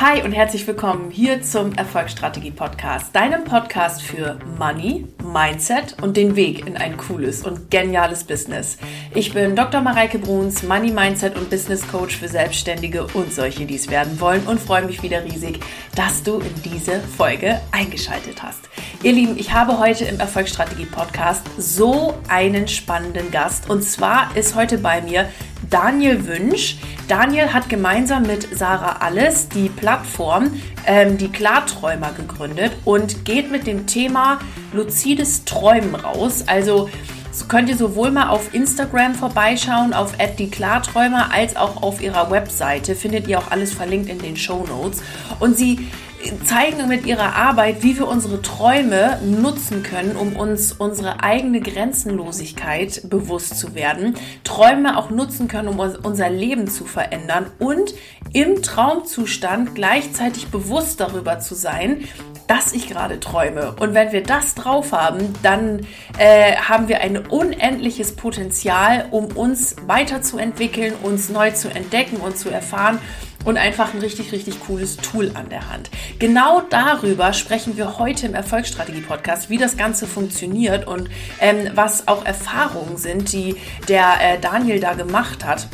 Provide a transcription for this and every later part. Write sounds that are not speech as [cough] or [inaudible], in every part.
Hi und herzlich willkommen hier zum Erfolgsstrategie Podcast, deinem Podcast für Money, Mindset und den Weg in ein cooles und geniales Business. Ich bin Dr. Mareike Bruns, Money, Mindset und Business Coach für Selbstständige und solche, die es werden wollen und freue mich wieder riesig, dass du in diese Folge eingeschaltet hast. Ihr Lieben, ich habe heute im Erfolgsstrategie Podcast so einen spannenden Gast und zwar ist heute bei mir Daniel Wünsch. Daniel hat gemeinsam mit Sarah Alles die Plattform ähm, Die Klarträumer gegründet und geht mit dem Thema luzides Träumen raus. Also könnt ihr sowohl mal auf Instagram vorbeischauen, auf die Klarträumer, als auch auf ihrer Webseite. Findet ihr auch alles verlinkt in den Show Notes. Und sie zeigen mit ihrer Arbeit, wie wir unsere Träume nutzen können, um uns unsere eigene Grenzenlosigkeit bewusst zu werden, Träume auch nutzen können, um unser Leben zu verändern und im Traumzustand gleichzeitig bewusst darüber zu sein, dass ich gerade träume. Und wenn wir das drauf haben, dann äh, haben wir ein unendliches Potenzial, um uns weiterzuentwickeln, uns neu zu entdecken und zu erfahren und einfach ein richtig, richtig cooles Tool an der Hand. Genau darüber sprechen wir heute im Erfolgsstrategie-Podcast, wie das Ganze funktioniert und ähm, was auch Erfahrungen sind, die der äh, Daniel da gemacht hat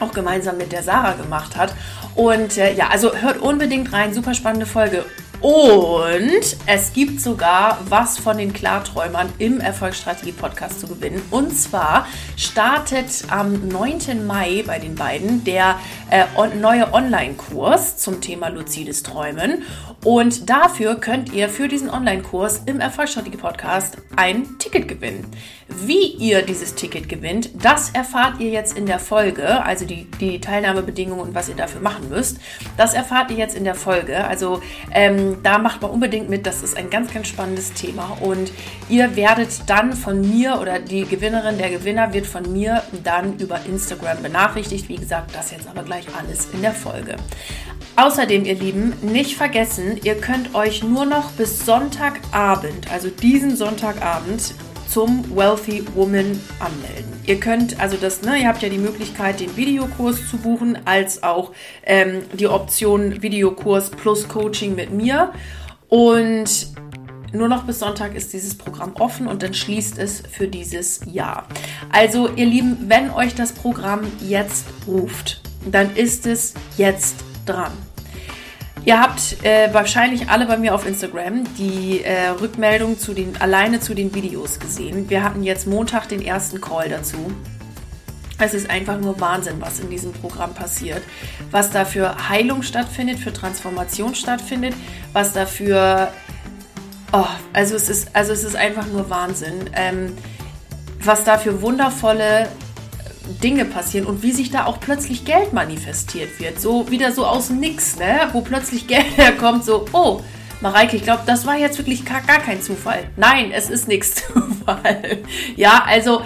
auch gemeinsam mit der Sarah gemacht hat. Und äh, ja, also hört unbedingt rein, super spannende Folge. Und es gibt sogar was von den Klarträumern im Erfolgsstrategie-Podcast zu gewinnen. Und zwar startet am 9. Mai bei den beiden der äh, neue Online-Kurs zum Thema luzides Träumen. Und dafür könnt ihr für diesen Online-Kurs im Erfolgsstrategie-Podcast ein Ticket gewinnen. Wie ihr dieses Ticket gewinnt, das erfahrt ihr jetzt in der Folge, also die, die Teilnahmebedingungen und was ihr dafür machen müsst. Das erfahrt ihr jetzt in der Folge. Also ähm, da macht man unbedingt mit, das ist ein ganz, ganz spannendes Thema. Und ihr werdet dann von mir oder die Gewinnerin, der Gewinner wird von mir dann über Instagram benachrichtigt. Wie gesagt, das jetzt aber gleich alles in der Folge. Außerdem, ihr Lieben, nicht vergessen, ihr könnt euch nur noch bis Sonntagabend, also diesen Sonntagabend, zum Wealthy Woman anmelden. Ihr könnt also das, ne, ihr habt ja die Möglichkeit, den Videokurs zu buchen, als auch ähm, die Option Videokurs plus Coaching mit mir. Und nur noch bis Sonntag ist dieses Programm offen und dann schließt es für dieses Jahr. Also, ihr Lieben, wenn euch das Programm jetzt ruft, dann ist es jetzt dran. Ihr habt äh, wahrscheinlich alle bei mir auf Instagram die äh, Rückmeldung zu den, alleine zu den Videos gesehen. Wir hatten jetzt Montag den ersten Call dazu. Es ist einfach nur Wahnsinn, was in diesem Programm passiert. Was da für Heilung stattfindet, für Transformation stattfindet, was dafür. Oh, also es ist, also es ist einfach nur Wahnsinn. Ähm, was da für wundervolle Dinge passieren und wie sich da auch plötzlich Geld manifestiert wird. So wieder so aus nix, ne? Wo plötzlich [laughs] Geld herkommt, so, oh, Mareike, ich glaube, das war jetzt wirklich gar, kein Zufall. Nein, es ist nichts [laughs] Zufall. Ja, also,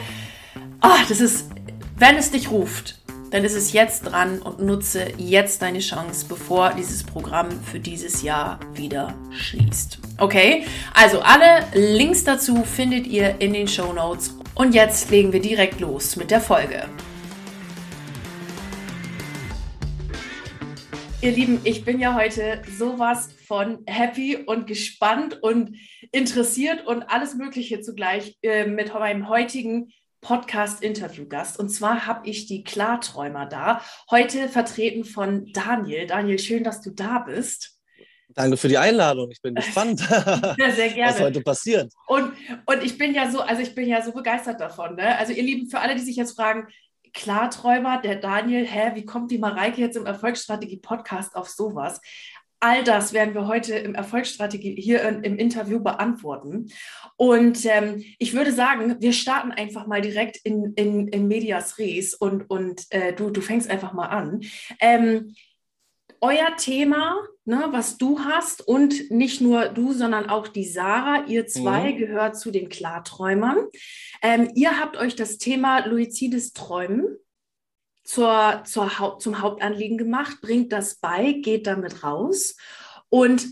oh, das ist, wenn es dich ruft, dann ist es jetzt dran und nutze jetzt deine Chance, bevor dieses Programm für dieses Jahr wieder schließt. Okay? Also alle Links dazu findet ihr in den Show Notes und jetzt legen wir direkt los mit der Folge. Ihr Lieben, ich bin ja heute sowas von happy und gespannt und interessiert und alles Mögliche zugleich äh, mit meinem heutigen Podcast-Interview-Gast. Und zwar habe ich die Klarträumer da, heute vertreten von Daniel. Daniel, schön, dass du da bist. Danke für die Einladung. Ich bin gespannt, [laughs] [laughs] was heute passiert. Und, und ich bin ja so, also ich bin ja so begeistert davon. Ne? Also ihr Lieben, für alle, die sich jetzt fragen, Klarträumer, der Daniel, hä, wie kommt die Mareike jetzt im Erfolgsstrategie-Podcast auf sowas? All das werden wir heute im Erfolgsstrategie hier im Interview beantworten. Und ähm, ich würde sagen, wir starten einfach mal direkt in, in, in Medias Res und, und äh, du, du fängst einfach mal an. Ähm, euer Thema, ne, was du hast und nicht nur du, sondern auch die Sarah, ihr zwei mhm. gehört zu den Klarträumern. Ähm, ihr habt euch das Thema luizides Träumen zur, zur Haupt, zum Hauptanliegen gemacht, bringt das bei, geht damit raus und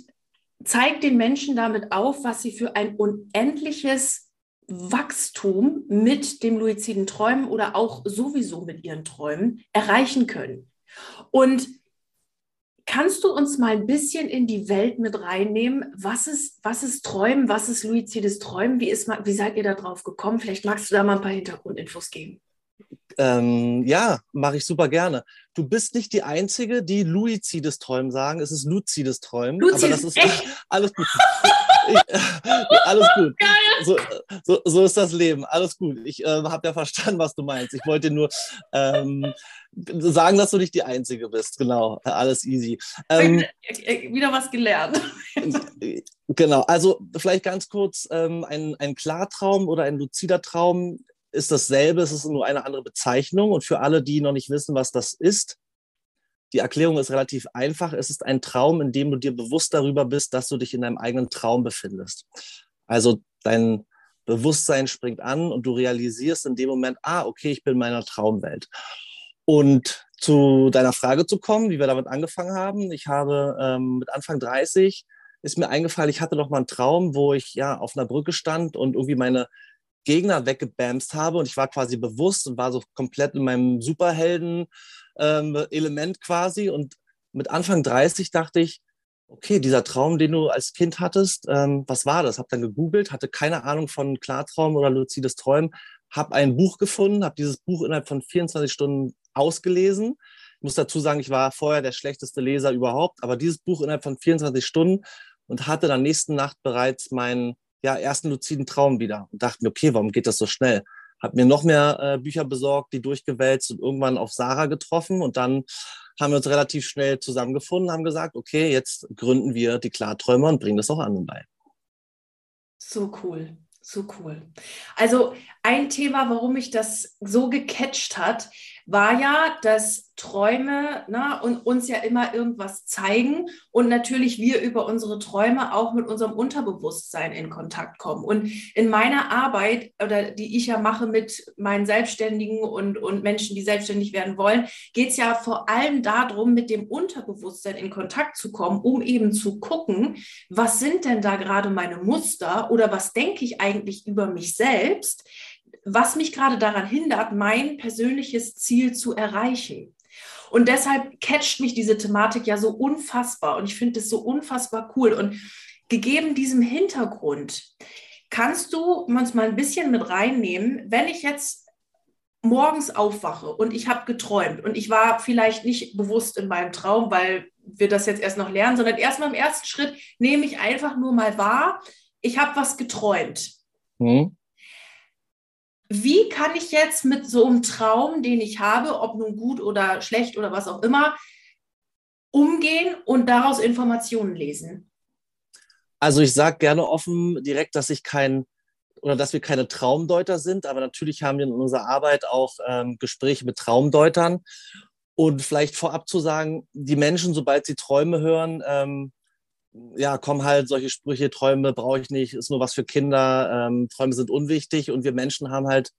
zeigt den Menschen damit auf, was sie für ein unendliches Wachstum mit dem luiziden Träumen oder auch sowieso mit ihren Träumen erreichen können. Und Kannst du uns mal ein bisschen in die Welt mit reinnehmen? Was ist, was ist Träumen? Was ist luizides Träumen? Wie, ist, wie seid ihr da drauf gekommen? Vielleicht magst du da mal ein paar Hintergrundinfos geben. Ähm, ja, mache ich super gerne. Du bist nicht die Einzige, die luizides Träumen sagen. Es ist luzides Träumen. Luzides, aber das ist echt? alles gut. [laughs] [laughs] alles gut. So, so, so, ist das Leben. Alles gut. Ich äh, habe ja verstanden, was du meinst. Ich wollte nur ähm, sagen, dass du nicht die Einzige bist. Genau. Alles easy. Ähm, Wieder was gelernt. [laughs] genau. Also vielleicht ganz kurz ähm, ein, ein Klartraum oder ein luzider Traum ist dasselbe, es ist nur eine andere Bezeichnung. Und für alle, die noch nicht wissen, was das ist, die Erklärung ist relativ einfach. Es ist ein Traum, in dem du dir bewusst darüber bist, dass du dich in deinem eigenen Traum befindest. Also dein Bewusstsein springt an und du realisierst in dem Moment, ah, okay, ich bin in meiner Traumwelt. Und zu deiner Frage zu kommen, wie wir damit angefangen haben. Ich habe ähm, mit Anfang 30 ist mir eingefallen, ich hatte noch mal einen Traum, wo ich ja auf einer Brücke stand und irgendwie meine Gegner weggebamst habe und ich war quasi bewusst und war so komplett in meinem Superhelden-Element ähm, quasi. Und mit Anfang 30 dachte ich, okay, dieser Traum, den du als Kind hattest, ähm, was war das? Hab dann gegoogelt, hatte keine Ahnung von Klartraum oder luzides Träumen, habe ein Buch gefunden, habe dieses Buch innerhalb von 24 Stunden ausgelesen. Ich muss dazu sagen, ich war vorher der schlechteste Leser überhaupt, aber dieses Buch innerhalb von 24 Stunden und hatte dann nächsten Nacht bereits meinen ja, ersten luziden Traum wieder und dachte mir, okay, warum geht das so schnell? Hab mir noch mehr äh, Bücher besorgt, die durchgewälzt und irgendwann auf Sarah getroffen und dann haben wir uns relativ schnell zusammengefunden, haben gesagt, okay, jetzt gründen wir die Klarträumer und bringen das auch anderen bei. So cool, so cool. Also ein Thema, warum mich das so gecatcht hat, war ja, dass Träume ne, und uns ja immer irgendwas zeigen und natürlich wir über unsere Träume auch mit unserem Unterbewusstsein in Kontakt kommen. Und in meiner Arbeit oder die ich ja mache mit meinen Selbstständigen und, und Menschen, die selbstständig werden wollen, geht es ja vor allem darum, mit dem Unterbewusstsein in Kontakt zu kommen, um eben zu gucken, was sind denn da gerade meine Muster oder was denke ich eigentlich über mich selbst, was mich gerade daran hindert, mein persönliches Ziel zu erreichen. Und deshalb catcht mich diese Thematik ja so unfassbar und ich finde es so unfassbar cool. Und gegeben diesem Hintergrund, kannst du uns mal ein bisschen mit reinnehmen, wenn ich jetzt morgens aufwache und ich habe geträumt und ich war vielleicht nicht bewusst in meinem Traum, weil wir das jetzt erst noch lernen, sondern erstmal im ersten Schritt nehme ich einfach nur mal wahr, ich habe was geträumt. Hm wie kann ich jetzt mit so einem Traum, den ich habe, ob nun gut oder schlecht oder was auch immer, umgehen und daraus Informationen lesen? Also ich sage gerne offen direkt, dass ich kein oder dass wir keine Traumdeuter sind, aber natürlich haben wir in unserer Arbeit auch ähm, Gespräche mit Traumdeutern. Und vielleicht vorab zu sagen, die Menschen, sobald sie Träume hören, ähm, ja, kommen halt solche Sprüche, Träume brauche ich nicht, ist nur was für Kinder, ähm, Träume sind unwichtig und wir Menschen haben halt,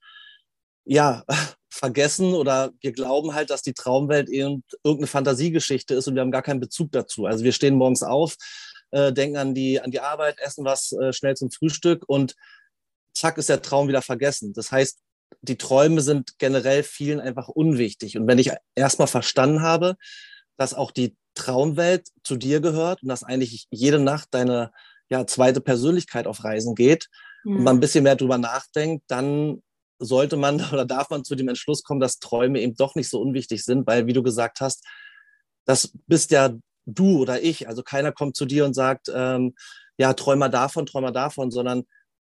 ja, [laughs] vergessen oder wir glauben halt, dass die Traumwelt irgendeine Fantasiegeschichte ist und wir haben gar keinen Bezug dazu. Also wir stehen morgens auf, äh, denken an die, an die Arbeit, essen was äh, schnell zum Frühstück und zack ist der Traum wieder vergessen. Das heißt, die Träume sind generell vielen einfach unwichtig. Und wenn ich erstmal verstanden habe, dass auch die Traumwelt zu dir gehört und dass eigentlich jede Nacht deine ja, zweite Persönlichkeit auf Reisen geht mhm. und man ein bisschen mehr drüber nachdenkt, dann sollte man [laughs] oder darf man zu dem Entschluss kommen, dass Träume eben doch nicht so unwichtig sind, weil, wie du gesagt hast, das bist ja du oder ich. Also keiner kommt zu dir und sagt, ähm, ja, Träumer davon, Träumer davon, sondern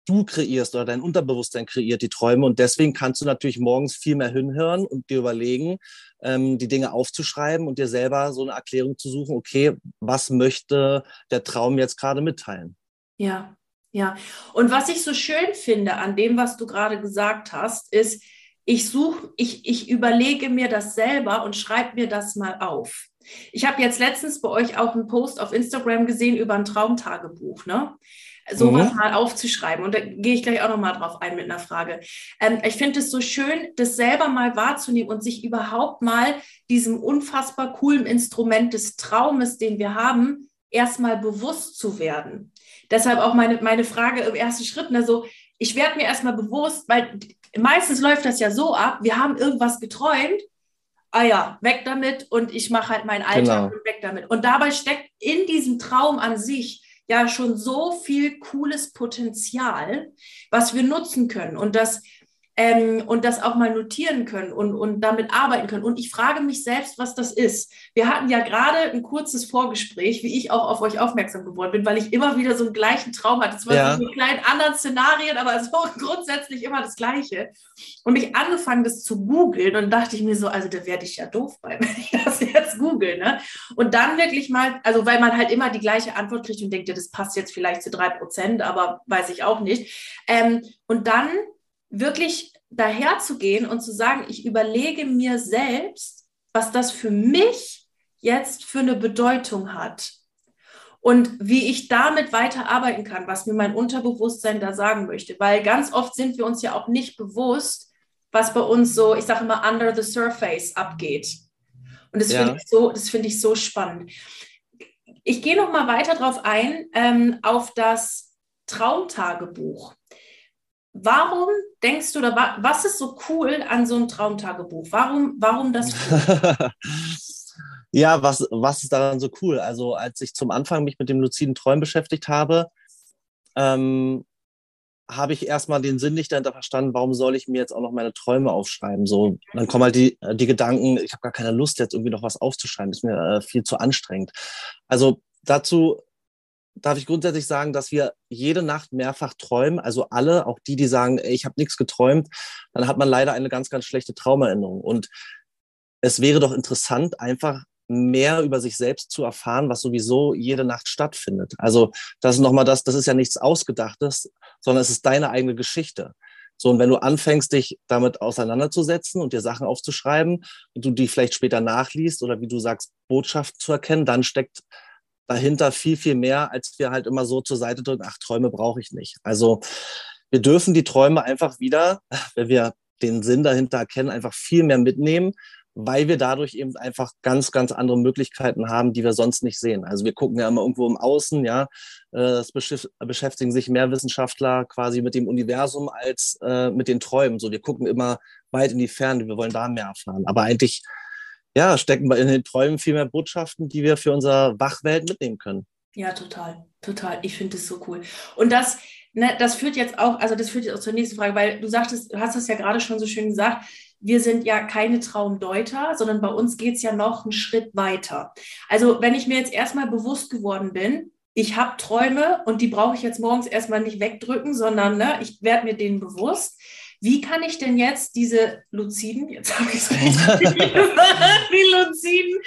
du kreierst oder dein Unterbewusstsein kreiert die Träume und deswegen kannst du natürlich morgens viel mehr hinhören und dir überlegen, ähm, die Dinge aufzuschreiben und dir selber so eine Erklärung zu suchen, okay, was möchte der Traum jetzt gerade mitteilen? Ja, ja. Und was ich so schön finde an dem, was du gerade gesagt hast, ist, ich suche, ich, ich überlege mir das selber und schreibe mir das mal auf. Ich habe jetzt letztens bei euch auch einen Post auf Instagram gesehen über ein Traumtagebuch, ne? Sowas mhm. mal aufzuschreiben. Und da gehe ich gleich auch nochmal drauf ein mit einer Frage. Ähm, ich finde es so schön, das selber mal wahrzunehmen und sich überhaupt mal diesem unfassbar coolen Instrument des Traumes, den wir haben, erstmal bewusst zu werden. Deshalb auch meine, meine Frage im ersten Schritt, also ich werde mir erstmal bewusst, weil meistens läuft das ja so ab, wir haben irgendwas geträumt, ah ja, weg damit und ich mache halt meinen Alltag genau. und weg damit. Und dabei steckt in diesem Traum an sich ja schon so viel cooles Potenzial, was wir nutzen können. Und das ähm, und das auch mal notieren können und, und damit arbeiten können. Und ich frage mich selbst, was das ist. Wir hatten ja gerade ein kurzes Vorgespräch, wie ich auch auf euch aufmerksam geworden bin, weil ich immer wieder so einen gleichen Traum hatte. Es waren ja. so mit kleinen anderen Szenarien, aber es [laughs] war grundsätzlich immer das Gleiche. Und ich angefangen, das zu googeln und dachte ich mir so, also da werde ich ja doof bei, [laughs] wenn ich das jetzt google. Ne? Und dann wirklich mal, also weil man halt immer die gleiche Antwort kriegt und denkt, ja, das passt jetzt vielleicht zu drei Prozent, aber weiß ich auch nicht. Ähm, und dann wirklich daherzugehen und zu sagen, ich überlege mir selbst, was das für mich jetzt für eine Bedeutung hat und wie ich damit weiterarbeiten kann, was mir mein Unterbewusstsein da sagen möchte. Weil ganz oft sind wir uns ja auch nicht bewusst, was bei uns so, ich sage immer, under the surface abgeht. Und das ja. finde ich, so, find ich so spannend. Ich gehe noch mal weiter darauf ein, ähm, auf das Traumtagebuch. Warum denkst du, oder was ist so cool an so einem Traumtagebuch? Warum, warum das? [laughs] Cool? ja, was, was ist daran so cool? Also, als ich zum Anfang mich mit dem luziden Träumen beschäftigt habe, ähm, habe ich erstmal den Sinn nicht dahinter verstanden, warum soll ich mir jetzt auch noch meine Träume aufschreiben? So, dann kommen halt die, die Gedanken, ich habe gar keine Lust, jetzt irgendwie noch was aufzuschreiben, das ist mir äh, viel zu anstrengend. Also dazu darf ich grundsätzlich sagen, dass wir jede Nacht mehrfach träumen. Also alle, auch die, die sagen, ich habe nichts geträumt, dann hat man leider eine ganz, ganz schlechte Traumerinnerung. Und es wäre doch interessant, einfach mehr über sich selbst zu erfahren, was sowieso jede Nacht stattfindet. Also das ist nochmal das, das ist ja nichts Ausgedachtes, sondern es ist deine eigene Geschichte. So, und wenn du anfängst, dich damit auseinanderzusetzen und dir Sachen aufzuschreiben und du die vielleicht später nachliest oder wie du sagst, Botschaften zu erkennen, dann steckt dahinter viel, viel mehr, als wir halt immer so zur Seite drücken, ach, Träume brauche ich nicht. Also wir dürfen die Träume einfach wieder, wenn wir den Sinn dahinter erkennen, einfach viel mehr mitnehmen, weil wir dadurch eben einfach ganz, ganz andere Möglichkeiten haben, die wir sonst nicht sehen. Also wir gucken ja immer irgendwo im Außen, ja, äh, es beschäftigen sich mehr Wissenschaftler quasi mit dem Universum als äh, mit den Träumen. So, wir gucken immer weit in die Ferne, wir wollen da mehr erfahren. Aber eigentlich ja, stecken in den Träumen viel mehr Botschaften, die wir für unsere Wachwelt mitnehmen können. Ja, total, total. Ich finde es so cool. Und das, ne, das führt jetzt auch, also das führt jetzt auch zur nächsten Frage, weil du sagtest, du hast es ja gerade schon so schön gesagt, wir sind ja keine Traumdeuter, sondern bei uns geht es ja noch einen Schritt weiter. Also wenn ich mir jetzt erstmal bewusst geworden bin, ich habe Träume und die brauche ich jetzt morgens erstmal nicht wegdrücken, sondern ne, ich werde mir denen bewusst wie kann ich denn jetzt diese luziden, jetzt habe ich [laughs] es die luziden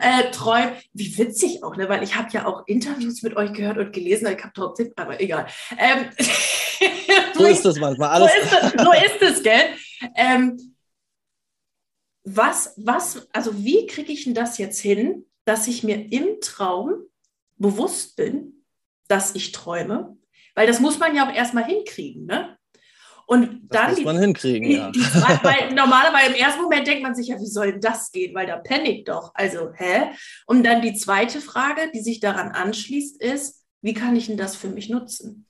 äh, Träume, wie witzig auch, ne? weil ich habe ja auch Interviews mit euch gehört und gelesen, ich habe trotzdem, aber egal. Ähm, [laughs] so ist das manchmal. Alles. So ist es, so ist es gell? Ähm, was, was, also wie kriege ich denn das jetzt hin, dass ich mir im Traum bewusst bin, dass ich träume? Weil das muss man ja auch erstmal hinkriegen, ne? Und dann das muss man hinkriegen, die, ja. Die weil normalerweise im ersten Moment denkt man sich ja, wie soll das gehen? Weil da panikt doch. Also, hä? Und dann die zweite Frage, die sich daran anschließt, ist, wie kann ich denn das für mich nutzen?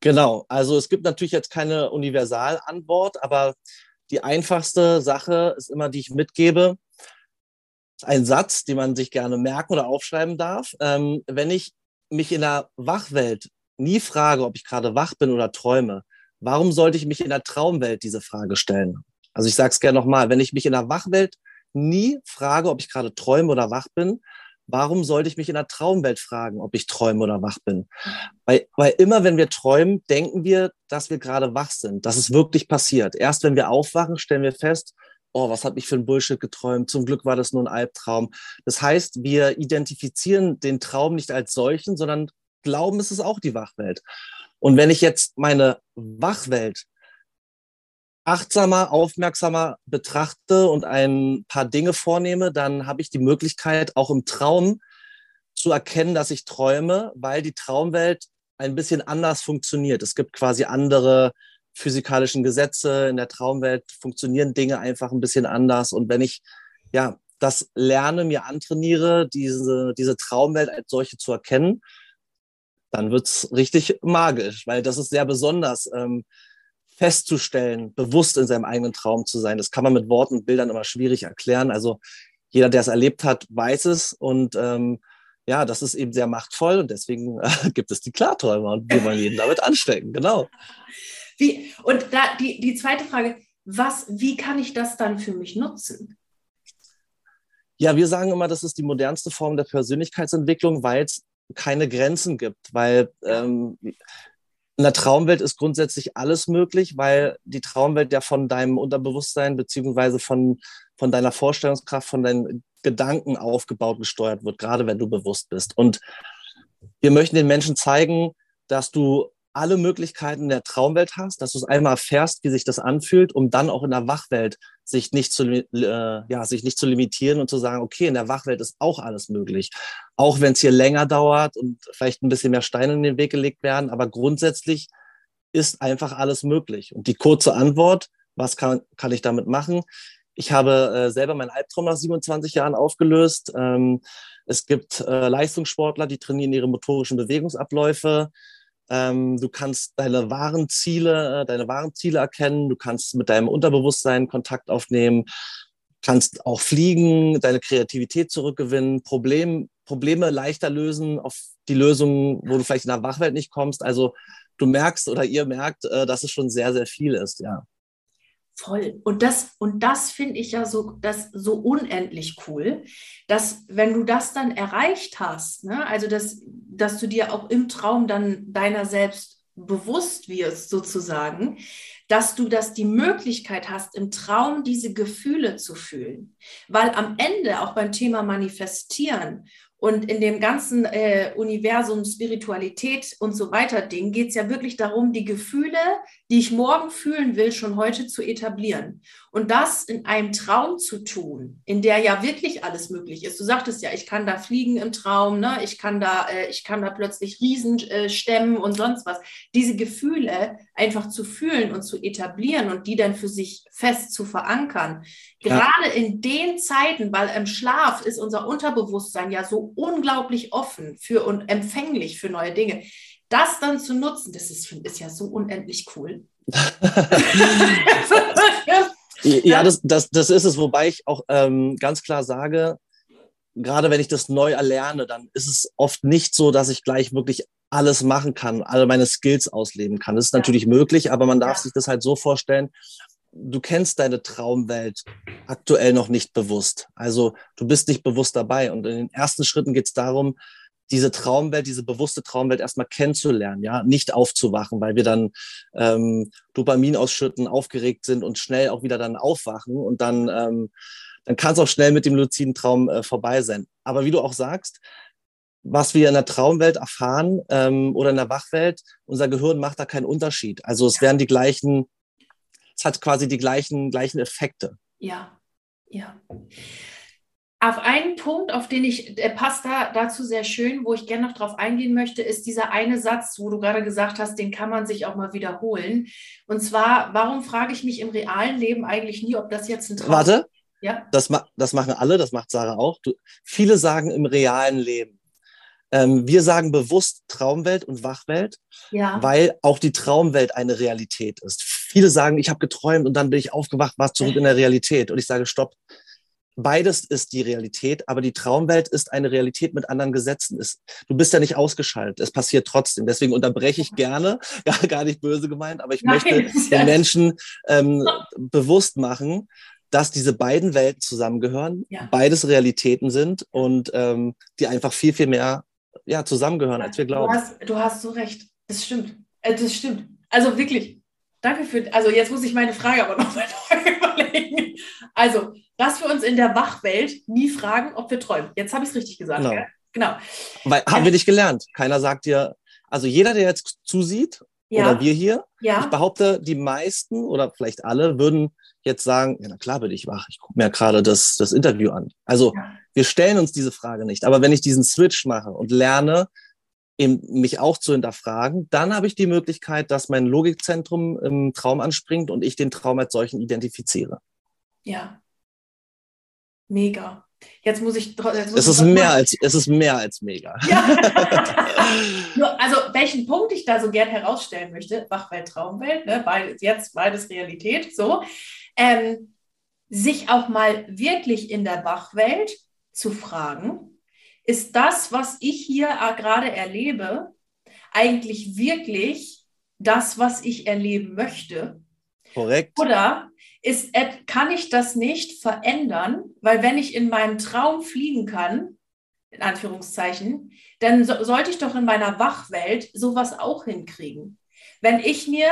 Genau, also es gibt natürlich jetzt keine Universalantwort, aber die einfachste Sache ist immer, die ich mitgebe, ein Satz, den man sich gerne merken oder aufschreiben darf. Ähm, wenn ich mich in der Wachwelt nie frage, ob ich gerade wach bin oder träume, warum sollte ich mich in der Traumwelt diese Frage stellen? Also ich sage es gerne nochmal, wenn ich mich in der Wachwelt nie frage, ob ich gerade träume oder wach bin, warum sollte ich mich in der Traumwelt fragen, ob ich träume oder wach bin? Weil, weil immer, wenn wir träumen, denken wir, dass wir gerade wach sind, dass es wirklich passiert. Erst wenn wir aufwachen, stellen wir fest, oh, was habe ich für ein Bullshit geträumt? Zum Glück war das nur ein Albtraum. Das heißt, wir identifizieren den Traum nicht als solchen, sondern glauben, es ist auch die Wachwelt. Und wenn ich jetzt meine Wachwelt achtsamer, aufmerksamer betrachte und ein paar Dinge vornehme, dann habe ich die Möglichkeit, auch im Traum zu erkennen, dass ich träume, weil die Traumwelt ein bisschen anders funktioniert. Es gibt quasi andere physikalischen Gesetze. In der Traumwelt funktionieren Dinge einfach ein bisschen anders. Und wenn ich ja das lerne, mir antrainiere, diese, diese Traumwelt als solche zu erkennen, dann wird es richtig magisch, weil das ist sehr besonders. Ähm, festzustellen, bewusst in seinem eigenen Traum zu sein. Das kann man mit Worten und Bildern immer schwierig erklären. Also jeder, der es erlebt hat, weiß es. Und ähm, ja, das ist eben sehr machtvoll und deswegen äh, [laughs] gibt es die Klarträume und wir wollen jeden damit anstecken. Genau. Wie, und da die, die zweite Frage, was, wie kann ich das dann für mich nutzen? Ja, wir sagen immer, das ist die modernste Form der Persönlichkeitsentwicklung, weil es keine Grenzen gibt, weil ähm, in der Traumwelt ist grundsätzlich alles möglich, weil die Traumwelt ja von deinem Unterbewusstsein beziehungsweise von, von deiner Vorstellungskraft, von deinen Gedanken aufgebaut, gesteuert wird, gerade wenn du bewusst bist. Und wir möchten den Menschen zeigen, dass du alle Möglichkeiten der Traumwelt hast, dass du es einmal erfährst, wie sich das anfühlt, um dann auch in der Wachwelt sich nicht zu, äh, ja, sich nicht zu limitieren und zu sagen, okay, in der Wachwelt ist auch alles möglich. Auch wenn es hier länger dauert und vielleicht ein bisschen mehr Steine in den Weg gelegt werden, aber grundsätzlich ist einfach alles möglich. Und die kurze Antwort, was kann, kann ich damit machen? Ich habe äh, selber meinen Albtraum nach 27 Jahren aufgelöst. Ähm, es gibt äh, Leistungssportler, die trainieren ihre motorischen Bewegungsabläufe. Ähm, du kannst deine wahren Ziele, äh, deine wahren Ziele erkennen. Du kannst mit deinem Unterbewusstsein Kontakt aufnehmen, kannst auch fliegen, deine Kreativität zurückgewinnen, Problem, Probleme leichter lösen, auf die Lösungen, wo du vielleicht in der Wachwelt nicht kommst. Also du merkst oder ihr merkt, äh, dass es schon sehr, sehr viel ist, ja. Voll. Und das, und das finde ich ja so, das so unendlich cool, dass wenn du das dann erreicht hast, ne, also dass, dass du dir auch im Traum dann deiner selbst bewusst wirst, sozusagen, dass du das die Möglichkeit hast, im Traum diese Gefühle zu fühlen. Weil am Ende auch beim Thema Manifestieren und in dem ganzen äh, Universum Spiritualität und so weiter Ding geht es ja wirklich darum, die Gefühle, die ich morgen fühlen will, schon heute zu etablieren. Und das in einem Traum zu tun, in der ja wirklich alles möglich ist. Du sagtest ja, ich kann da fliegen im Traum, ne? ich, kann da, äh, ich kann da plötzlich Riesen äh, stemmen und sonst was. Diese Gefühle einfach zu fühlen und zu etablieren und die dann für sich fest zu verankern. Ja. Gerade in den Zeiten, weil im Schlaf ist unser Unterbewusstsein ja so unglaublich offen für und empfänglich für neue Dinge. Das dann zu nutzen, das ist, ist ja so unendlich cool. [laughs] [laughs] Ja, das, das, das ist es, wobei ich auch ähm, ganz klar sage, gerade wenn ich das neu erlerne, dann ist es oft nicht so, dass ich gleich wirklich alles machen kann, alle meine Skills ausleben kann. Das ist ja. natürlich möglich, aber man darf ja. sich das halt so vorstellen, du kennst deine Traumwelt aktuell noch nicht bewusst. Also du bist nicht bewusst dabei. Und in den ersten Schritten geht es darum, diese Traumwelt, diese bewusste Traumwelt erstmal kennenzulernen, ja, nicht aufzuwachen, weil wir dann ähm, Dopamin ausschütten, aufgeregt sind und schnell auch wieder dann aufwachen und dann, ähm, dann kann es auch schnell mit dem luziden Traum äh, vorbei sein. Aber wie du auch sagst, was wir in der Traumwelt erfahren ähm, oder in der Wachwelt, unser Gehirn macht da keinen Unterschied. Also es werden die gleichen, es hat quasi die gleichen, gleichen Effekte. Ja, ja. Auf einen Punkt, auf den ich, der passt da dazu sehr schön, wo ich gerne noch drauf eingehen möchte, ist dieser eine Satz, wo du gerade gesagt hast, den kann man sich auch mal wiederholen. Und zwar, warum frage ich mich im realen Leben eigentlich nie, ob das jetzt ein Traum ist? Warte, ja? das, ma das machen alle, das macht Sarah auch. Du, viele sagen im realen Leben. Ähm, wir sagen bewusst Traumwelt und Wachwelt, ja. weil auch die Traumwelt eine Realität ist. Viele sagen, ich habe geträumt und dann bin ich aufgewacht, war zurück in der Realität. Und ich sage, stopp, beides ist die Realität, aber die Traumwelt ist eine Realität mit anderen Gesetzen. Du bist ja nicht ausgeschaltet, es passiert trotzdem. Deswegen unterbreche ich gerne, [laughs] gar, gar nicht böse gemeint, aber ich Nein, möchte den Menschen ähm, bewusst machen, dass diese beiden Welten zusammengehören, ja. beides Realitäten sind und ähm, die einfach viel, viel mehr ja, zusammengehören, als wir glauben. Du hast, du hast so recht. Das stimmt. Äh, das stimmt. Also wirklich, danke für, also jetzt muss ich meine Frage aber noch [laughs] mal überlegen. Also, dass wir uns in der Wachwelt nie fragen, ob wir träumen. Jetzt habe ich es richtig gesagt. Genau. genau. Weil, haben wir nicht gelernt. Keiner sagt dir, also jeder, der jetzt zusieht, ja. oder wir hier, ja. ich behaupte, die meisten oder vielleicht alle würden jetzt sagen, ja, na klar bin ich wach. Ich gucke mir gerade das, das Interview an. Also ja. wir stellen uns diese Frage nicht. Aber wenn ich diesen Switch mache und lerne, eben mich auch zu hinterfragen, dann habe ich die Möglichkeit, dass mein Logikzentrum im Traum anspringt und ich den Traum als solchen identifiziere. Ja. Mega. Jetzt muss ich. Jetzt muss es, ist mehr als, es ist mehr als mega. [laughs] Ja. [laughs] Nur, also, welchen Punkt ich da so gern herausstellen möchte, Wachwelt, Traumwelt, ne, beides, jetzt beides Realität, so, ähm, sich auch mal wirklich in der Wachwelt zu fragen, ist das, was ich hier gerade erlebe, eigentlich wirklich das, was ich erleben möchte? Korrekt. Oder ist, kann ich das nicht verändern, weil wenn ich in meinem Traum fliegen kann, in Anführungszeichen, dann so, sollte ich doch in meiner Wachwelt sowas auch hinkriegen. Wenn ich mir,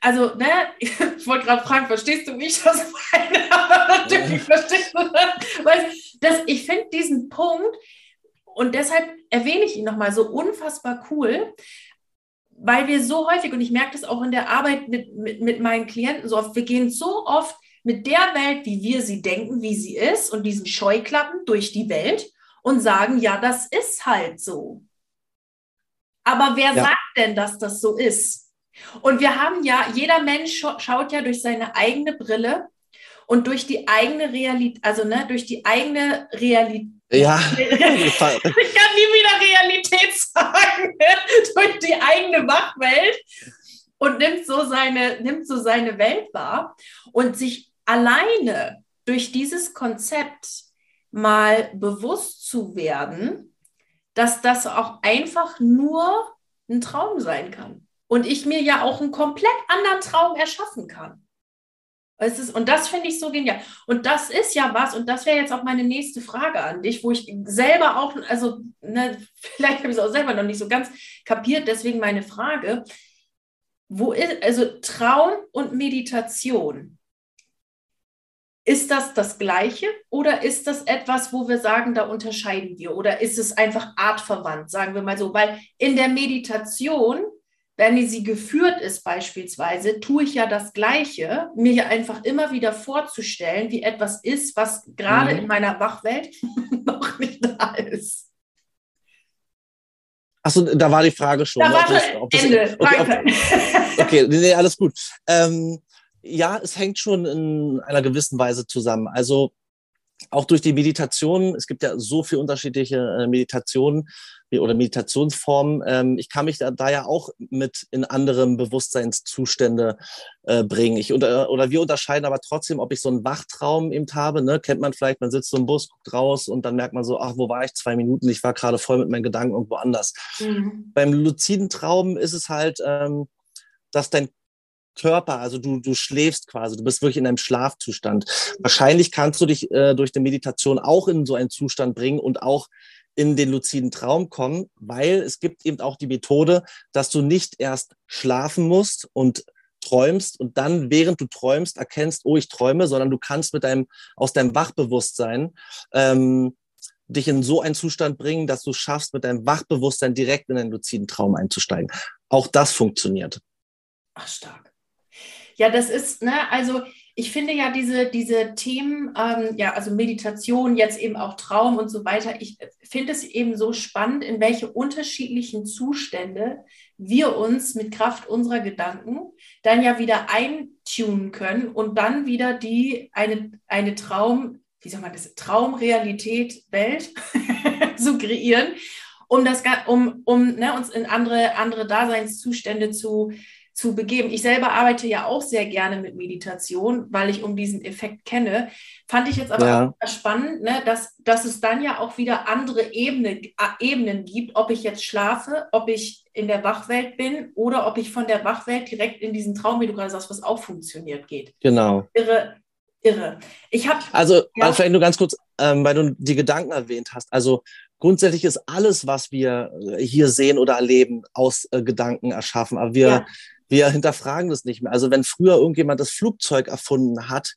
also, ne, [laughs] ich wollte gerade fragen, verstehst du, wie ich [laughs] das meine? Aber natürlich [laughs] verstehst du das. Weil das, ich finde diesen Punkt, und deshalb erwähne ich ihn nochmal so unfassbar cool, weil wir so häufig, und ich merke das auch in der Arbeit mit, mit, mit meinen Klienten so oft, wir gehen so oft mit der Welt, wie wir sie denken, wie sie ist, und diesen Scheuklappen durch die Welt und sagen, ja, das ist halt so. Aber wer ja. sagt denn, dass das so ist? Und wir haben ja, jeder Mensch schaut ja durch seine eigene Brille und durch die eigene Realität, also ne, durch die eigene Realität. Ja. [laughs] ich kann nie wieder Realität sagen, [laughs] durch die eigene Wachwelt und nimmt so seine, nimmt so seine Welt wahr und sich alleine durch dieses Konzept mal bewusst zu werden, dass das auch einfach nur ein Traum sein kann. Und ich mir ja auch einen komplett anderen Traum erschaffen kann. Es ist, und das finde ich so genial. Und das ist ja was, und das wäre jetzt auch meine nächste Frage an dich, wo ich selber auch, also ne, [laughs] vielleicht habe ich es auch selber noch nicht so ganz kapiert, deswegen meine Frage, wo ist, also Traum und Meditation, ist das das Gleiche oder ist das etwas, wo wir sagen, da unterscheiden wir? Oder ist es einfach artverwandt, sagen wir mal so? Weil in der Meditation wenn sie geführt ist beispielsweise, tue ich ja das Gleiche, mir einfach immer wieder vorzustellen, wie etwas ist, was gerade mhm. in meiner Wachwelt [laughs] noch nicht da ist. Achso, da war die Frage schon. Da war das, ob das, Ende. Okay, Danke. [laughs] okay, nee, alles gut. Ähm, ja, es hängt schon in einer gewissen Weise zusammen. Also auch durch die Meditation, es gibt ja so viele unterschiedliche äh, Meditationen, oder Meditationsformen. Ähm, ich kann mich da, da, ja auch mit in anderem Bewusstseinszustände äh, bringen. Ich unter, oder wir unterscheiden aber trotzdem, ob ich so einen Wachtraum eben habe. Ne? Kennt man vielleicht, man sitzt so im Bus, guckt raus und dann merkt man so, ach, wo war ich? Zwei Minuten, ich war gerade voll mit meinen Gedanken irgendwo anders. Mhm. Beim luziden Traum ist es halt, ähm, dass dein Körper, also du, du schläfst quasi, du bist wirklich in einem Schlafzustand. Wahrscheinlich kannst du dich äh, durch die Meditation auch in so einen Zustand bringen und auch in den luziden Traum kommen, weil es gibt eben auch die Methode, dass du nicht erst schlafen musst und träumst und dann, während du träumst, erkennst, oh, ich träume, sondern du kannst mit deinem, aus deinem Wachbewusstsein ähm, dich in so einen Zustand bringen, dass du schaffst, mit deinem Wachbewusstsein direkt in den luziden Traum einzusteigen. Auch das funktioniert. Ach, stark. Ja, das ist, ne, also ich finde ja diese, diese Themen, ähm, ja, also Meditation, jetzt eben auch Traum und so weiter, ich finde es eben so spannend, in welche unterschiedlichen Zustände wir uns mit Kraft unserer Gedanken dann ja wieder eintunen können und dann wieder die, eine, eine Traum, wie soll man das, Traumrealität, Welt [laughs] zu kreieren, um das, um, um ne, uns in andere, andere Daseinszustände zu, zu begeben. Ich selber arbeite ja auch sehr gerne mit Meditation, weil ich um diesen Effekt kenne. Fand ich jetzt aber ja. auch spannend, ne, dass, dass es dann ja auch wieder andere Ebene, äh, Ebenen gibt, ob ich jetzt schlafe, ob ich in der Wachwelt bin oder ob ich von der Wachwelt direkt in diesen Traum, wie du gerade sagst, was auch funktioniert, geht. Genau. Irre, irre. Ich habe also ja. vielleicht nur ganz kurz, ähm, weil du die Gedanken erwähnt hast. Also grundsätzlich ist alles, was wir hier sehen oder erleben, aus äh, Gedanken erschaffen. Aber wir ja wir hinterfragen das nicht mehr. Also wenn früher irgendjemand das Flugzeug erfunden hat,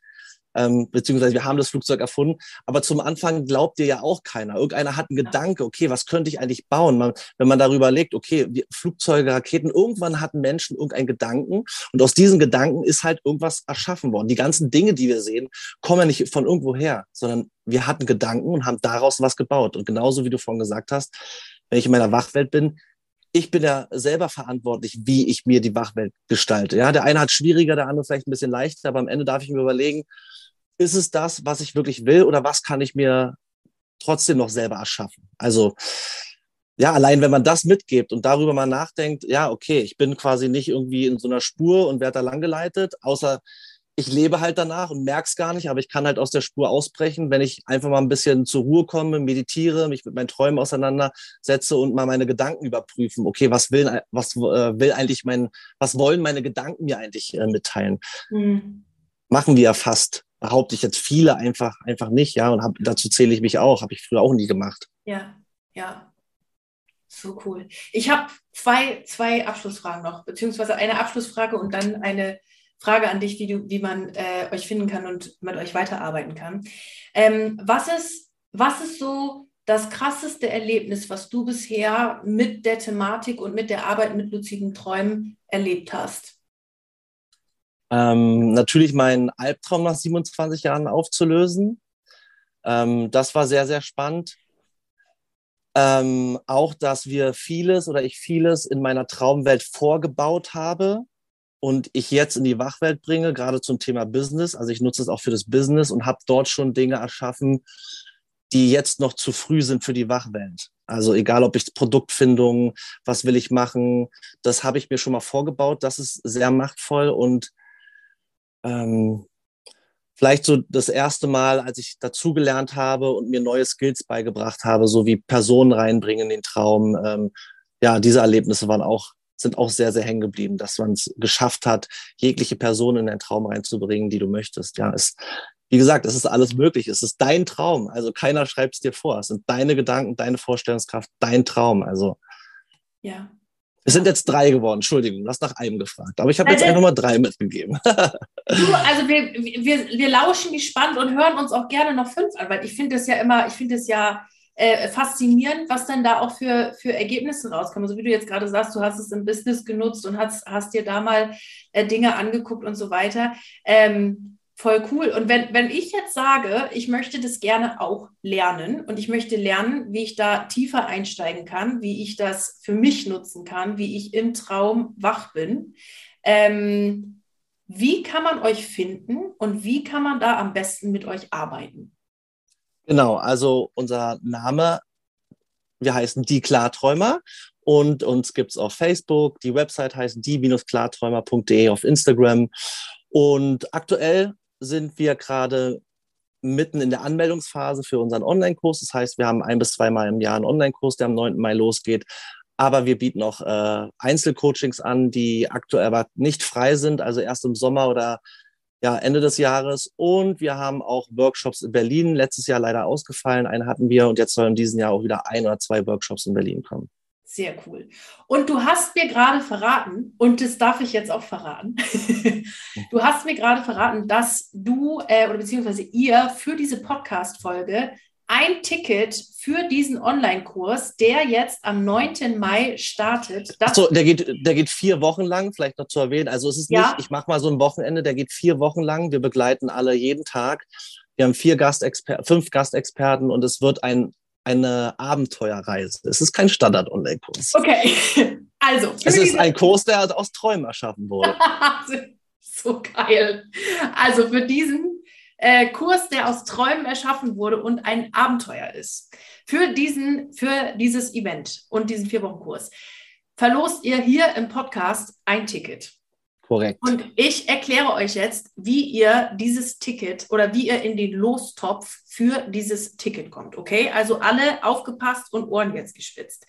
ähm, beziehungsweise wir haben das Flugzeug erfunden, aber zum Anfang glaubt dir ja auch keiner. Irgendeiner hat einen Gedanke, okay, was könnte ich eigentlich bauen? Man, wenn man darüber legt, okay, wir, Flugzeuge, Raketen, irgendwann hatten Menschen irgendeinen Gedanken und aus diesen Gedanken ist halt irgendwas erschaffen worden. Die ganzen Dinge, die wir sehen, kommen ja nicht von irgendwo her, sondern wir hatten Gedanken und haben daraus was gebaut. Und genauso wie du vorhin gesagt hast, wenn ich in meiner Wachwelt bin, ich bin ja selber verantwortlich, wie ich mir die Wachwelt gestalte. Ja, der eine hat schwieriger, der andere vielleicht ein bisschen leichter, aber am Ende darf ich mir überlegen, ist es das, was ich wirklich will oder was kann ich mir trotzdem noch selber erschaffen? Also ja, allein wenn man das mitgibt und darüber mal nachdenkt, ja, okay, ich bin quasi nicht irgendwie in so einer Spur und werde da langgeleitet, außer ich lebe halt danach und merke es gar nicht, aber ich kann halt aus der Spur ausbrechen, wenn ich einfach mal ein bisschen zur Ruhe komme, meditiere, mich mit meinen Träumen auseinandersetze und mal meine Gedanken überprüfen. Okay, was will, was äh, will eigentlich mein, was wollen meine Gedanken mir eigentlich äh, mitteilen? Mhm. Machen wir ja fast, behaupte ich jetzt viele einfach, einfach nicht, ja, und hab, dazu zähle ich mich auch, habe ich früher auch nie gemacht. Ja, ja. So cool. Ich habe zwei, zwei Abschlussfragen noch, beziehungsweise eine Abschlussfrage und dann eine Frage an dich, wie, du, wie man äh, euch finden kann und mit euch weiterarbeiten kann. Ähm, was, ist, was ist so das krasseste Erlebnis, was du bisher mit der Thematik und mit der Arbeit mit luziden Träumen erlebt hast? Ähm, natürlich meinen Albtraum nach 27 Jahren aufzulösen. Ähm, das war sehr, sehr spannend. Ähm, auch, dass wir vieles oder ich vieles in meiner Traumwelt vorgebaut habe, und ich jetzt in die Wachwelt bringe, gerade zum Thema Business. Also ich nutze es auch für das Business und habe dort schon Dinge erschaffen, die jetzt noch zu früh sind für die Wachwelt. Also egal, ob ich Produktfindung, was will ich machen, das habe ich mir schon mal vorgebaut. Das ist sehr machtvoll und ähm, vielleicht so das erste Mal, als ich dazugelernt habe und mir neue Skills beigebracht habe, so wie Personen reinbringen in den Traum. Ähm, ja, diese Erlebnisse waren auch sind auch sehr, sehr hängen geblieben, dass man es geschafft hat, jegliche Person in deinen Traum reinzubringen, die du möchtest. Ja, es, wie gesagt, es ist alles möglich. Es ist dein Traum. Also keiner schreibt es dir vor. Es sind deine Gedanken, deine Vorstellungskraft, dein Traum. Also. Ja. Es sind jetzt drei geworden, Entschuldigung, du hast nach einem gefragt. Aber ich habe jetzt einfach mal drei mitgegeben. du, [laughs] also wir, wir, wir lauschen gespannt und hören uns auch gerne noch fünf an, weil ich finde es ja immer, ich finde es ja äh, faszinierend, was dann da auch für, für Ergebnisse rauskommen. So wie du jetzt gerade sagst, du hast es im Business genutzt und hast, hast dir da mal äh, Dinge angeguckt und so weiter. Ähm, voll cool. Und wenn, wenn ich jetzt sage, ich möchte das gerne auch lernen und ich möchte lernen, wie ich da tiefer einsteigen kann, wie ich das für mich nutzen kann, wie ich im Traum wach bin, ähm, wie kann man euch finden und wie kann man da am besten mit euch arbeiten? Genau, also unser Name, wir heißen die Klarträumer und uns gibt es auf Facebook. Die Website heißt die-klarträumer.de auf Instagram. Und aktuell sind wir gerade mitten in der Anmeldungsphase für unseren Online-Kurs. Das heißt, wir haben ein bis zweimal im Jahr einen Online-Kurs, der am 9. Mai losgeht. Aber wir bieten auch äh, Einzelcoachings an, die aktuell aber nicht frei sind, also erst im Sommer oder ja, Ende des Jahres. Und wir haben auch Workshops in Berlin. Letztes Jahr leider ausgefallen. Einen hatten wir und jetzt sollen in diesem Jahr auch wieder ein oder zwei Workshops in Berlin kommen. Sehr cool. Und du hast mir gerade verraten, und das darf ich jetzt auch verraten, [laughs] du hast mir gerade verraten, dass du äh, oder beziehungsweise ihr für diese Podcast-Folge ein Ticket für diesen Online-Kurs, der jetzt am 9. Mai startet. Achso, der geht, der geht vier Wochen lang, vielleicht noch zu erwähnen. Also es ist ja. nicht, ich mache mal so ein Wochenende, der geht vier Wochen lang. Wir begleiten alle jeden Tag. Wir haben vier Gastexper fünf Gastexperten und es wird ein, eine Abenteuerreise. Es ist kein Standard-Online-Kurs. Okay, [laughs] also. Es ist ein Kurs, der aus Träumen erschaffen wurde. [laughs] so geil. Also für diesen äh, Kurs, der aus Träumen erschaffen wurde und ein Abenteuer ist. Für, diesen, für dieses Event und diesen vier Wochen Kurs verlost ihr hier im Podcast ein Ticket. Korrekt. Und ich erkläre euch jetzt, wie ihr dieses Ticket oder wie ihr in den Lostopf für dieses Ticket kommt. Okay, also alle aufgepasst und Ohren jetzt gespitzt.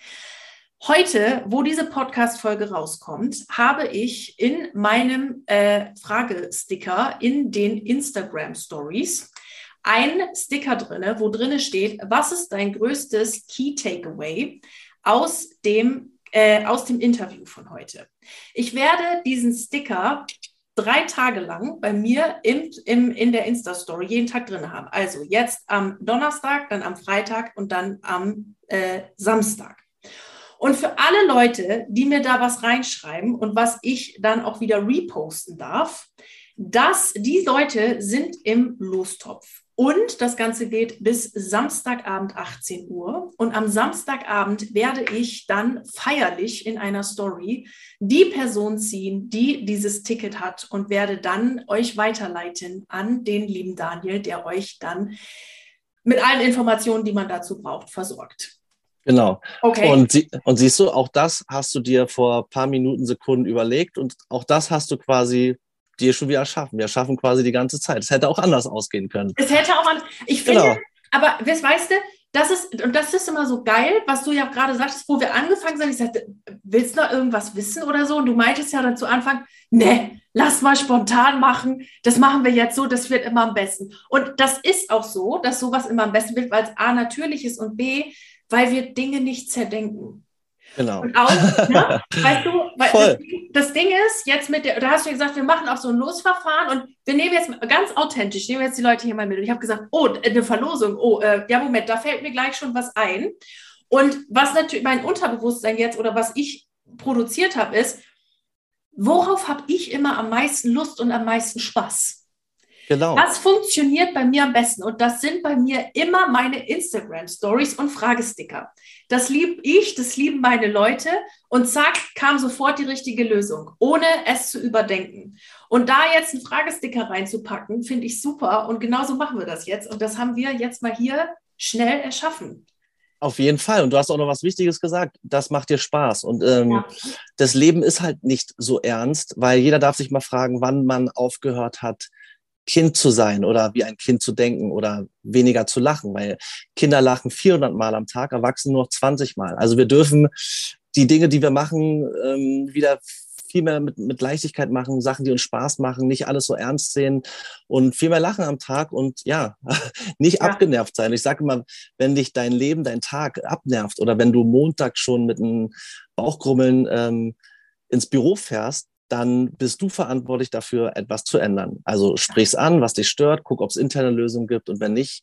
Heute, wo diese Podcast-Folge rauskommt, habe ich in meinem äh, Fragesticker in den Instagram Stories ein Sticker drinne, wo drinne steht, was ist dein größtes Key Takeaway aus dem, äh, aus dem Interview von heute? Ich werde diesen Sticker drei Tage lang bei mir im, im, in der Insta-Story jeden Tag drin haben. Also jetzt am Donnerstag, dann am Freitag und dann am äh, Samstag. Und für alle Leute, die mir da was reinschreiben und was ich dann auch wieder reposten darf, dass die Leute sind im Lostopf. Und das Ganze geht bis Samstagabend 18 Uhr. Und am Samstagabend werde ich dann feierlich in einer Story die Person ziehen, die dieses Ticket hat und werde dann euch weiterleiten an den lieben Daniel, der euch dann mit allen Informationen, die man dazu braucht, versorgt. Genau. Okay. Und, sie, und siehst du, auch das hast du dir vor ein paar Minuten, Sekunden überlegt und auch das hast du quasi dir schon wieder erschaffen. Wir erschaffen quasi die ganze Zeit. Es hätte auch anders ausgehen können. Es hätte auch anders. Ich finde, genau. aber weißt du, das ist, und das ist immer so geil, was du ja gerade sagtest, wo wir angefangen sind. Ich sagte, willst du noch irgendwas wissen oder so? Und du meintest ja dann zu Anfang, ne, lass mal spontan machen. Das machen wir jetzt so, das wird immer am besten. Und das ist auch so, dass sowas immer am besten wird, weil es A natürlich ist und B, weil wir Dinge nicht zerdenken. Genau. Und auch, ne, [laughs] weißt du, weil das, das, Ding ist, jetzt mit der, da hast du ja gesagt, wir machen auch so ein Losverfahren und wir nehmen jetzt ganz authentisch, nehmen jetzt die Leute hier mal mit. Und ich habe gesagt, oh, eine Verlosung, oh, äh, ja, Moment, da fällt mir gleich schon was ein. Und was natürlich mein Unterbewusstsein jetzt oder was ich produziert habe, ist, worauf habe ich immer am meisten Lust und am meisten Spaß? Genau. Das funktioniert bei mir am besten und das sind bei mir immer meine Instagram Stories und Fragesticker. Das liebe ich, das lieben meine Leute und zack, kam sofort die richtige Lösung, ohne es zu überdenken. Und da jetzt einen Fragesticker reinzupacken, finde ich super und genauso machen wir das jetzt und das haben wir jetzt mal hier schnell erschaffen. Auf jeden Fall. Und du hast auch noch was Wichtiges gesagt. Das macht dir Spaß. Und ähm, ja. das Leben ist halt nicht so ernst, weil jeder darf sich mal fragen, wann man aufgehört hat, Kind zu sein oder wie ein Kind zu denken oder weniger zu lachen, weil Kinder lachen 400 Mal am Tag, Erwachsene nur 20 Mal. Also wir dürfen die Dinge, die wir machen, ähm, wieder viel mehr mit, mit Leichtigkeit machen, Sachen, die uns Spaß machen, nicht alles so ernst sehen und viel mehr lachen am Tag und ja, [laughs] nicht ja. abgenervt sein. Ich sage immer, wenn dich dein Leben, dein Tag abnervt oder wenn du Montag schon mit einem Bauchgrummeln ähm, ins Büro fährst, dann bist du verantwortlich dafür, etwas zu ändern. Also sprich's an, was dich stört, guck, ob es interne Lösungen gibt und wenn nicht,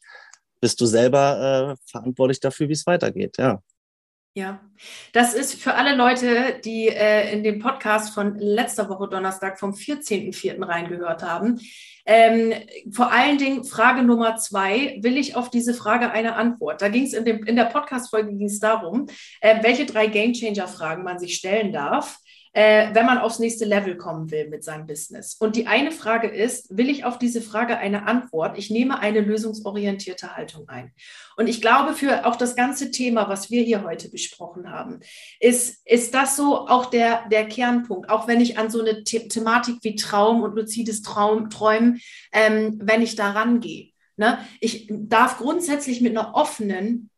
bist du selber äh, verantwortlich dafür, wie es weitergeht. Ja. Ja, das ist für alle Leute, die äh, in den Podcast von letzter Woche Donnerstag vom 14.04. reingehört haben. Ähm, vor allen Dingen Frage Nummer zwei, will ich auf diese Frage eine Antwort? Da ging es in, in der Podcast-Folge ging es darum, äh, welche drei Gamechanger-Fragen man sich stellen darf äh, wenn man aufs nächste Level kommen will mit seinem Business. Und die eine Frage ist, will ich auf diese Frage eine Antwort? Ich nehme eine lösungsorientierte Haltung ein. Und ich glaube, für auch das ganze Thema, was wir hier heute besprochen haben, ist, ist das so auch der, der Kernpunkt. Auch wenn ich an so eine The Thematik wie Traum und luzides Traum, Träumen, ähm, wenn ich da rangehe. Ne? Ich darf grundsätzlich mit einer offenen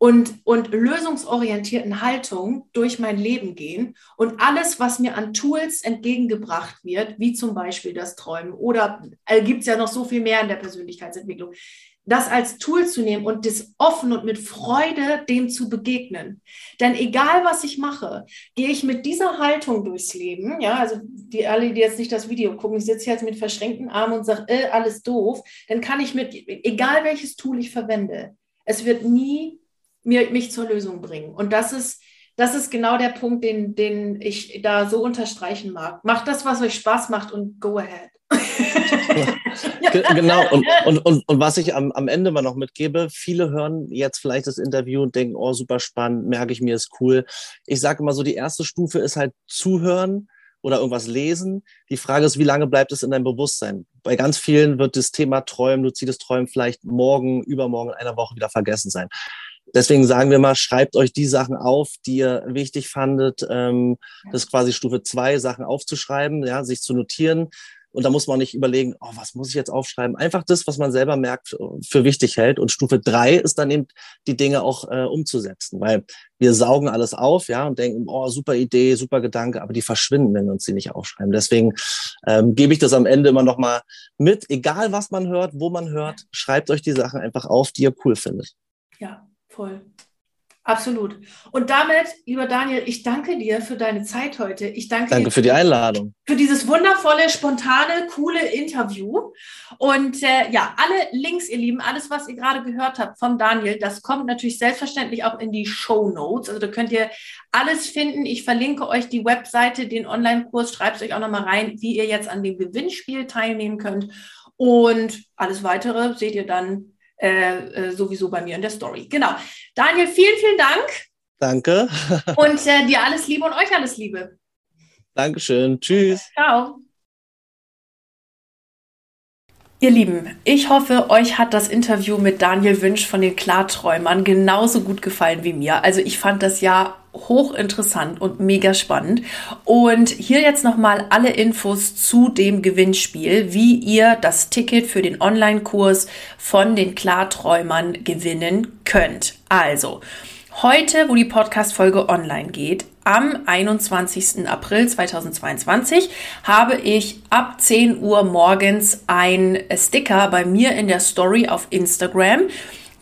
und, und lösungsorientierten Haltung durch mein Leben gehen und alles, was mir an Tools entgegengebracht wird, wie zum Beispiel das Träumen oder äh, gibt es ja noch so viel mehr in der Persönlichkeitsentwicklung, das als Tool zu nehmen und das offen und mit Freude dem zu begegnen. Denn egal was ich mache, gehe ich mit dieser Haltung durchs Leben. Ja, also die alle, die jetzt nicht das Video gucken, ich sitze jetzt mit verschränkten Armen und sage, äh, alles doof, dann kann ich mit, egal welches Tool ich verwende, es wird nie mir, mich zur Lösung bringen. Und das ist, das ist genau der Punkt, den, den ich da so unterstreichen mag. Macht das, was euch Spaß macht und go ahead. [laughs] Genau, und, und, und, und was ich am, am Ende mal noch mitgebe, viele hören jetzt vielleicht das Interview und denken, oh, super spannend, merke ich mir, ist cool. Ich sage immer so, die erste Stufe ist halt zuhören oder irgendwas lesen. Die Frage ist, wie lange bleibt es in deinem Bewusstsein? Bei ganz vielen wird das Thema Träumen, luzides Träumen vielleicht morgen, übermorgen, in einer Woche wieder vergessen sein. Deswegen sagen wir mal, schreibt euch die Sachen auf, die ihr wichtig fandet. Ähm, das ist quasi Stufe zwei, Sachen aufzuschreiben, ja, sich zu notieren. Und da muss man nicht überlegen, oh, was muss ich jetzt aufschreiben? Einfach das, was man selber merkt, für wichtig hält. Und Stufe drei ist dann eben, die Dinge auch äh, umzusetzen. Weil wir saugen alles auf, ja, und denken, oh, super Idee, super Gedanke, aber die verschwinden, wenn wir uns die nicht aufschreiben. Deswegen ähm, gebe ich das am Ende immer nochmal mit. Egal, was man hört, wo man hört, schreibt euch die Sachen einfach auf, die ihr cool findet. Ja, Voll. Absolut. Und damit, lieber Daniel, ich danke dir für deine Zeit heute. Ich danke, danke dir für die Einladung. Für dieses wundervolle, spontane, coole Interview. Und äh, ja, alle Links, ihr Lieben, alles, was ihr gerade gehört habt von Daniel, das kommt natürlich selbstverständlich auch in die Show Notes. Also da könnt ihr alles finden. Ich verlinke euch die Webseite, den Online-Kurs, schreibt euch auch nochmal rein, wie ihr jetzt an dem Gewinnspiel teilnehmen könnt. Und alles weitere seht ihr dann äh, äh, sowieso bei mir in der Story. Genau. Daniel, vielen, vielen Dank. Danke. [laughs] Und äh, dir alles Liebe und euch alles Liebe. Dankeschön. Tschüss. Ciao. Ihr Lieben, ich hoffe, euch hat das Interview mit Daniel Wünsch von den Klarträumern genauso gut gefallen wie mir. Also ich fand das ja hochinteressant und mega spannend. Und hier jetzt nochmal alle Infos zu dem Gewinnspiel, wie ihr das Ticket für den Online-Kurs von den Klarträumern gewinnen könnt. Also, heute, wo die Podcast-Folge online geht, am 21. April 2022 habe ich ab 10 Uhr morgens ein Sticker bei mir in der Story auf Instagram,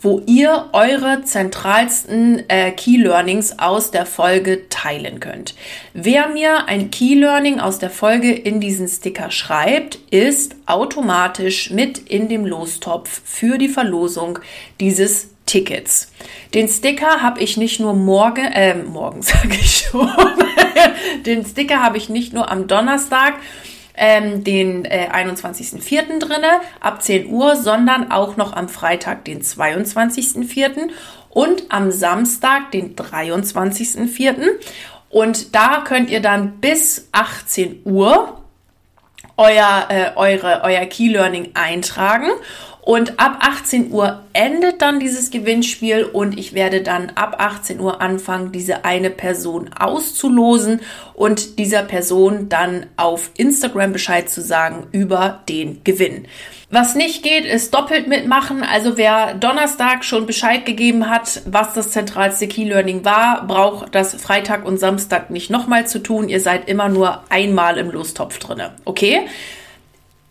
wo ihr eure zentralsten äh, Key Learnings aus der Folge teilen könnt. Wer mir ein Key Learning aus der Folge in diesen Sticker schreibt, ist automatisch mit in dem Lostopf für die Verlosung dieses Tickets. Den Sticker habe ich nicht nur morgen, äh, morgen [laughs] sage ich schon, den Sticker habe ich nicht nur am Donnerstag, ähm, den äh, 21.04. drinne ab 10 Uhr, sondern auch noch am Freitag, den 22.04. und am Samstag, den 23.04. Und da könnt ihr dann bis 18 Uhr euer, äh, eure, euer Key Learning eintragen und ab 18 Uhr endet dann dieses Gewinnspiel und ich werde dann ab 18 Uhr anfangen, diese eine Person auszulosen und dieser Person dann auf Instagram Bescheid zu sagen über den Gewinn. Was nicht geht, ist doppelt mitmachen. Also wer Donnerstag schon Bescheid gegeben hat, was das zentralste Key Learning war, braucht das Freitag und Samstag nicht nochmal zu tun. Ihr seid immer nur einmal im Lostopf drinne. Okay?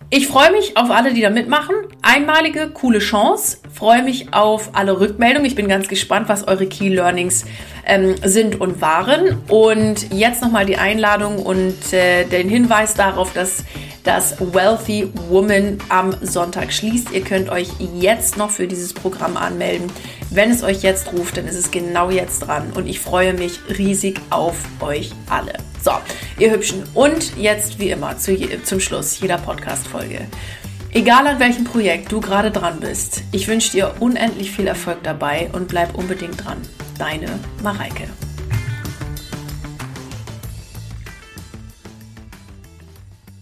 Ich freue mich auf alle, die da mitmachen. Einmalige, coole Chance. Freue mich auf alle Rückmeldungen. Ich bin ganz gespannt, was eure Key Learnings ähm, sind und waren. Und jetzt nochmal die Einladung und äh, den Hinweis darauf, dass das Wealthy Woman am Sonntag schließt. Ihr könnt euch jetzt noch für dieses Programm anmelden. Wenn es euch jetzt ruft, dann ist es genau jetzt dran. Und ich freue mich riesig auf euch alle. So, ihr Hübschen. Und jetzt wie immer zu, zum Schluss jeder Podcast-Folge. Egal an welchem Projekt du gerade dran bist, ich wünsche dir unendlich viel Erfolg dabei und bleib unbedingt dran. Deine Mareike.